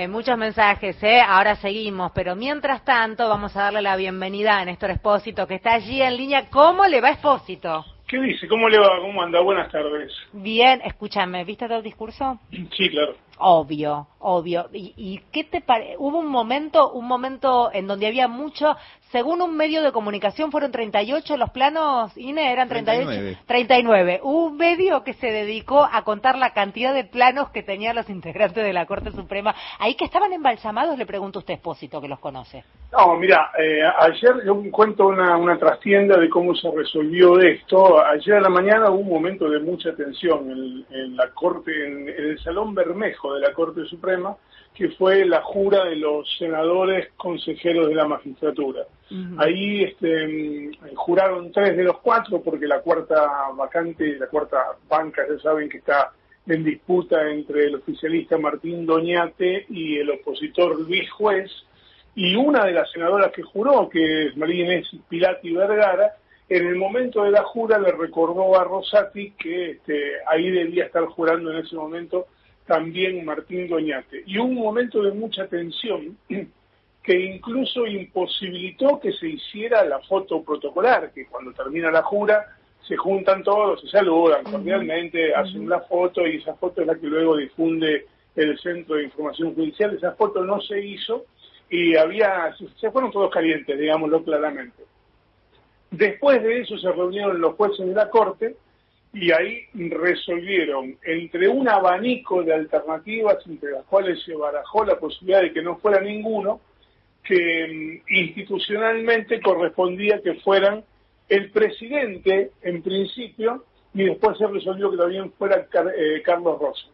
Eh, muchos mensajes, ¿eh? Ahora seguimos, pero mientras tanto vamos a darle la bienvenida a Néstor Espósito, que está allí en línea. ¿Cómo le va Espósito? ¿Qué dice? ¿Cómo le va? ¿Cómo anda? Buenas tardes. Bien, escúchame, ¿viste todo el discurso? Sí, claro. Obvio, obvio. ¿Y, y qué te parece? Hubo un momento, un momento en donde había mucho, según un medio de comunicación, fueron 38 los planos, Ine, eran 38. 39. 39. Hubo un medio que se dedicó a contar la cantidad de planos que tenían los integrantes de la Corte Suprema. Ahí que estaban embalsamados, le pregunto a usted, Espósito, que los conoce. No, mira, eh, ayer yo cuento una, una trastienda de cómo se resolvió esto. Ayer a la mañana hubo un momento de mucha tensión en, en la Corte, en, en el Salón Bermejo de la Corte Suprema, que fue la jura de los senadores consejeros de la magistratura. Ahí este, juraron tres de los cuatro porque la cuarta vacante, la cuarta banca, ya saben que está en disputa entre el oficialista Martín Doñate y el opositor Luis Juez, y una de las senadoras que juró, que es María Inés Pilati Vergara, en el momento de la jura le recordó a Rosati que este, ahí debía estar jurando en ese momento también Martín Doñate. Y hubo un momento de mucha tensión que incluso imposibilitó que se hiciera la foto protocolar, que cuando termina la jura se juntan todos, se saludan cordialmente, hacen la foto y esa foto es la que luego difunde el Centro de Información Judicial. Esa foto no se hizo y había, se fueron todos calientes, digámoslo claramente. Después de eso se reunieron los jueces de la Corte y ahí resolvieron entre un abanico de alternativas entre las cuales se barajó la posibilidad de que no fuera ninguno, que mm, institucionalmente correspondía que fueran el presidente en principio y después se resolvió que también fuera Car- eh, Carlos Rosa.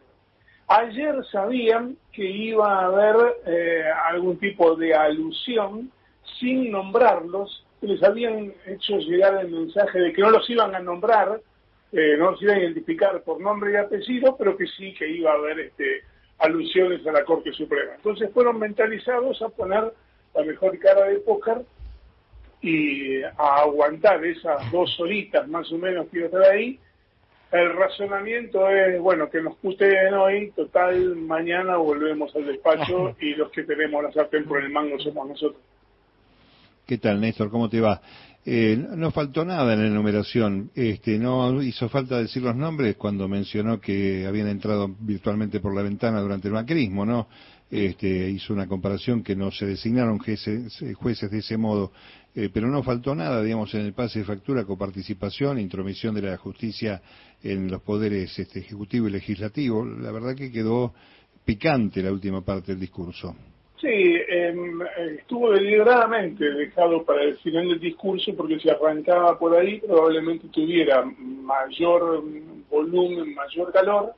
Ayer sabían que iba a haber eh, algún tipo de alusión sin nombrarlos, les habían hecho llegar el mensaje de que no los iban a nombrar, eh, no los iban a identificar por nombre y apellido, pero que sí que iba a haber este, alusiones a la Corte Suprema. Entonces fueron mentalizados a poner la mejor cara de póker y a aguantar esas dos horitas más o menos que iba a estar ahí. El razonamiento es, bueno, que nos puteen hoy, total, mañana volvemos al despacho y los que tenemos la sartén por el mango somos nosotros. ¿Qué tal, Néstor? ¿Cómo te va? Eh, no faltó nada en la enumeración. Este, no hizo falta decir los nombres cuando mencionó que habían entrado virtualmente por la ventana durante el macrismo, ¿no? Este, hizo una comparación que no se designaron jueces, de ese modo, eh, pero no faltó nada, digamos, en el pase de factura, coparticipación, intromisión de la justicia en los poderes este, ejecutivo y legislativo. La verdad que quedó picante la última parte del discurso. Sí, eh, estuvo deliberadamente dejado para el final del discurso porque si arrancaba por ahí probablemente tuviera mayor volumen, mayor calor,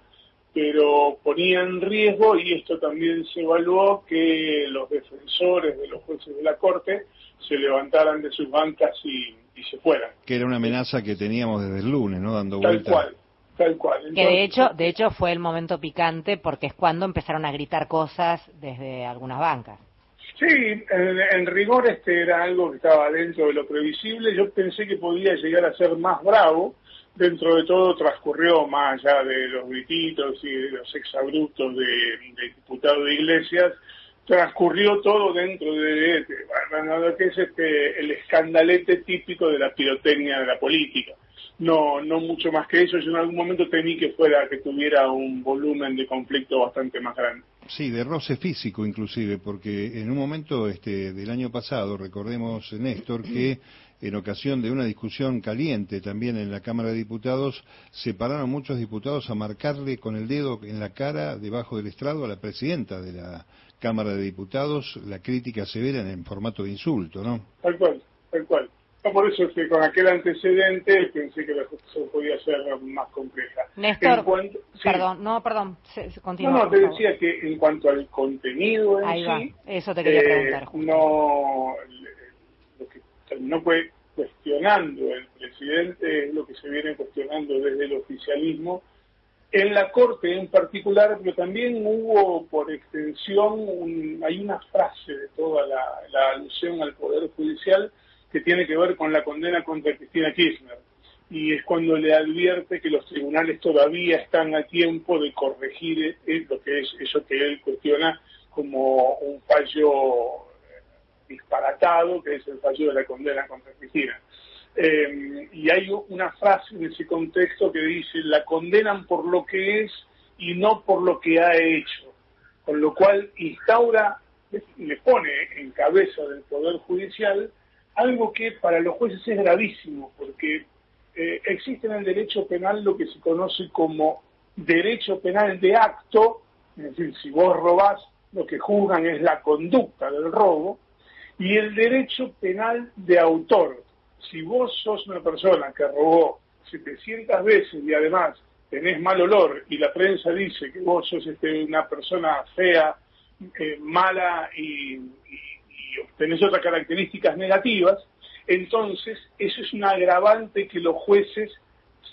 pero ponía en riesgo, y esto también se evaluó, que los defensores de los jueces de la Corte se levantaran de sus bancas y, y se fueran. Que era una amenaza que teníamos desde el lunes, ¿no? Dando Tal vuelta. cual, tal cual. Que de hecho, de hecho fue el momento picante porque es cuando empezaron a gritar cosas desde algunas bancas. Sí, en, en rigor este era algo que estaba dentro de lo previsible. Yo pensé que podía llegar a ser más bravo. Dentro de todo transcurrió más allá de los grititos y de los exabruptos de, diputado de Iglesias, transcurrió todo dentro de, de- bueno, lo que es este, el escandalete típico de la pirotecnia de la política. No, no mucho más que eso. Yo en algún momento temí que fuera que tuviera un volumen de conflicto bastante más grande. Sí, de roce físico inclusive, porque en un momento este, del año pasado, recordemos, Néstor, que en ocasión de una discusión caliente también en la Cámara de Diputados, se pararon muchos diputados a marcarle con el dedo en la cara, debajo del estrado, a la presidenta de la Cámara de Diputados, la crítica severa en el formato de insulto, ¿no? Tal cual, tal cual. No, por eso es que con aquel antecedente pensé que la justicia podía ser más compleja. Néstor, sí. perdón, no, perdón, se, se No, continúa. no, por te favor. decía que en cuanto al contenido en Ahí va, sí, eso te quería eh, preguntar. justo. no, lo que terminó fue cuestionando el presidente es lo que se viene cuestionando desde el oficialismo en la Corte en particular, pero también hubo por extensión, un- hay una frase de toda la, la alusión al Poder Judicial que tiene que ver con la condena contra Cristina Kirchner. y es cuando le advierte que los tribunales todavía están a tiempo de corregir eh, lo que es eso que él cuestiona como un fallo disparatado, que es el fallo de la condena contra Cristina. Eh, y hay una frase en ese contexto que dice, la condenan por lo que es y no por lo que ha hecho, con lo cual instaura, le pone en cabeza del Poder Judicial algo que para los jueces es gravísimo, porque eh, existe en el derecho penal lo que se conoce como derecho penal de acto, es decir, si vos robás, lo que juzgan es la conducta del robo, y el derecho penal de autor. Si vos sos una persona que robó 700 veces y además tenés mal olor y la prensa dice que vos sos este, una persona fea, eh, mala y, y, tenés otras características negativas, entonces eso es un agravante que los jueces,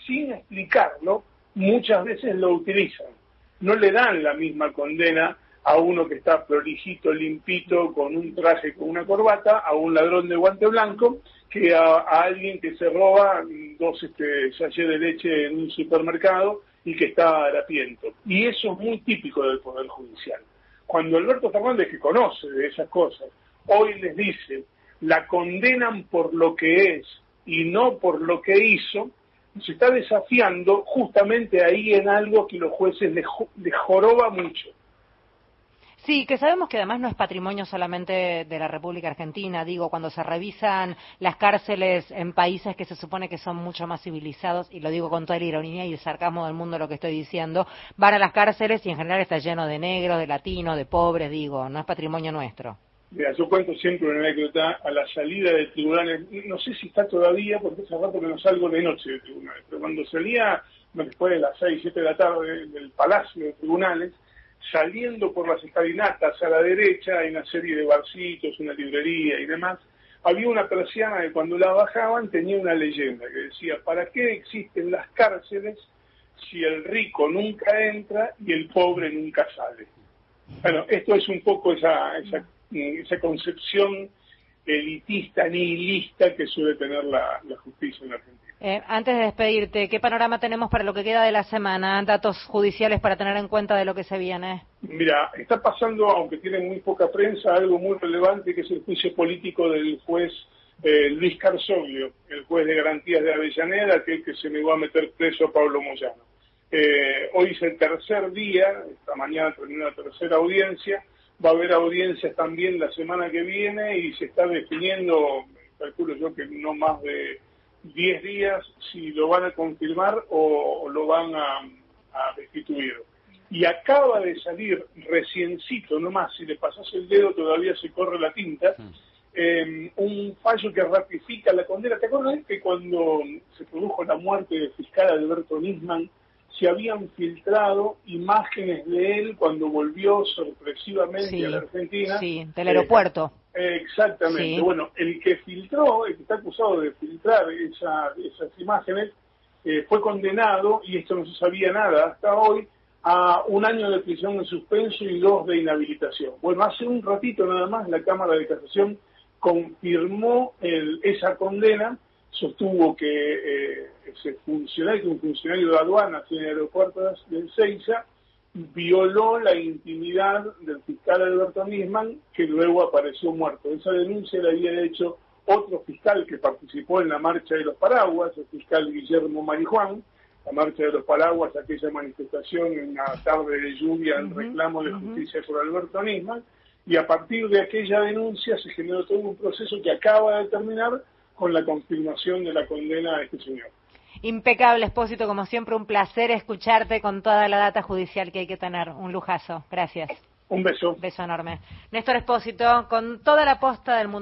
sin explicarlo, muchas veces lo utilizan. No le dan la misma condena a uno que está prolijito, limpito, con un traje, con una corbata, a un ladrón de guante blanco, que a, alguien que se roba dos este, sachets de leche en un supermercado y que está harapiento. Y eso es muy típico del Poder Judicial. Cuando Alberto Fernández, que conoce de esas cosas, hoy les dice, la condenan por lo que es y no por lo que hizo, se está desafiando justamente ahí en algo que los jueces les, joroba mucho Sí, que sabemos que además no es patrimonio solamente de la República Argentina. Digo, cuando se revisan las cárceles en países que se supone que son mucho más civilizados, y lo digo con toda la ironía y el sarcasmo del mundo lo que estoy diciendo, van a las cárceles y en general está lleno de negros, de latinos, de pobres, digo, no es patrimonio nuestro. Mira, yo cuento siempre una anécdota a la salida de tribunales, no sé si está todavía, porque hace rato que no salgo de noche de tribunales, pero cuando salía después de las 6, 7 de la tarde del palacio de tribunales, saliendo por las escalinatas a la derecha hay una serie de barcitos, una librería y demás. Había una persiana que cuando la bajaban tenía una leyenda que decía, ¿para qué existen las cárceles si el rico nunca entra y el pobre nunca sale? Bueno, esto es un poco esa, esa, esa concepción elitista, nihilista que suele tener la, la justicia en Argentina. Eh, antes de despedirte, ¿qué panorama tenemos para lo que queda de la semana? ¿Datos judiciales para tener en cuenta de lo que se viene? Mira, está pasando, aunque tiene muy poca prensa, algo muy relevante que es el juicio político del juez eh, Luis Carzoglio, el juez de garantías de Avellaneda, aquel que se negó a meter preso a Pablo Moyano. Eh, hoy es el tercer día, esta mañana terminó la tercera audiencia, va a haber audiencias también la semana que viene y se está definiendo, calculo yo que no más de 10 días si lo van a confirmar o, lo van a, destituir. Y acaba de salir reciencito nomás, si le pasas el dedo todavía se corre la tinta, em, un fallo que ratifica la condena. ¿Te acuerdas que cuando se produjo la muerte del fiscal Alberto Nisman, se habían filtrado imágenes de él cuando volvió sorpresivamente a la Argentina? Sí, del aeropuerto. Exactamente. Bueno, el que filtró, el que está acusado de filtrar esas imágenes, eh, fue condenado, y esto no se sabía nada hasta hoy, a un año de prisión en suspenso y dos de inhabilitación. Bueno, hace un ratito nada más la Cámara de Casación confirmó esa condena, sostuvo que eh, ese funcionario, un funcionario de aduanas en aeropuertos de Seiza, violó la intimidad del fiscal Alberto Nisman, que luego apareció muerto. Esa denuncia la había hecho otro fiscal que participó en la marcha de los paraguas, el fiscal Guillermo Marijuán, la marcha de los paraguas, aquella manifestación en la tarde de lluvia en reclamo de justicia por Alberto Nisman, y a partir de aquella denuncia se generó todo un proceso que acaba de terminar con la confirmación de la condena a este señor. Impecable, Espósito, como siempre, un placer escucharte con toda la data judicial que hay que tener. Un lujazo. Gracias. Un beso. Beso enorme. Néstor Espósito, con toda la posta del mundo.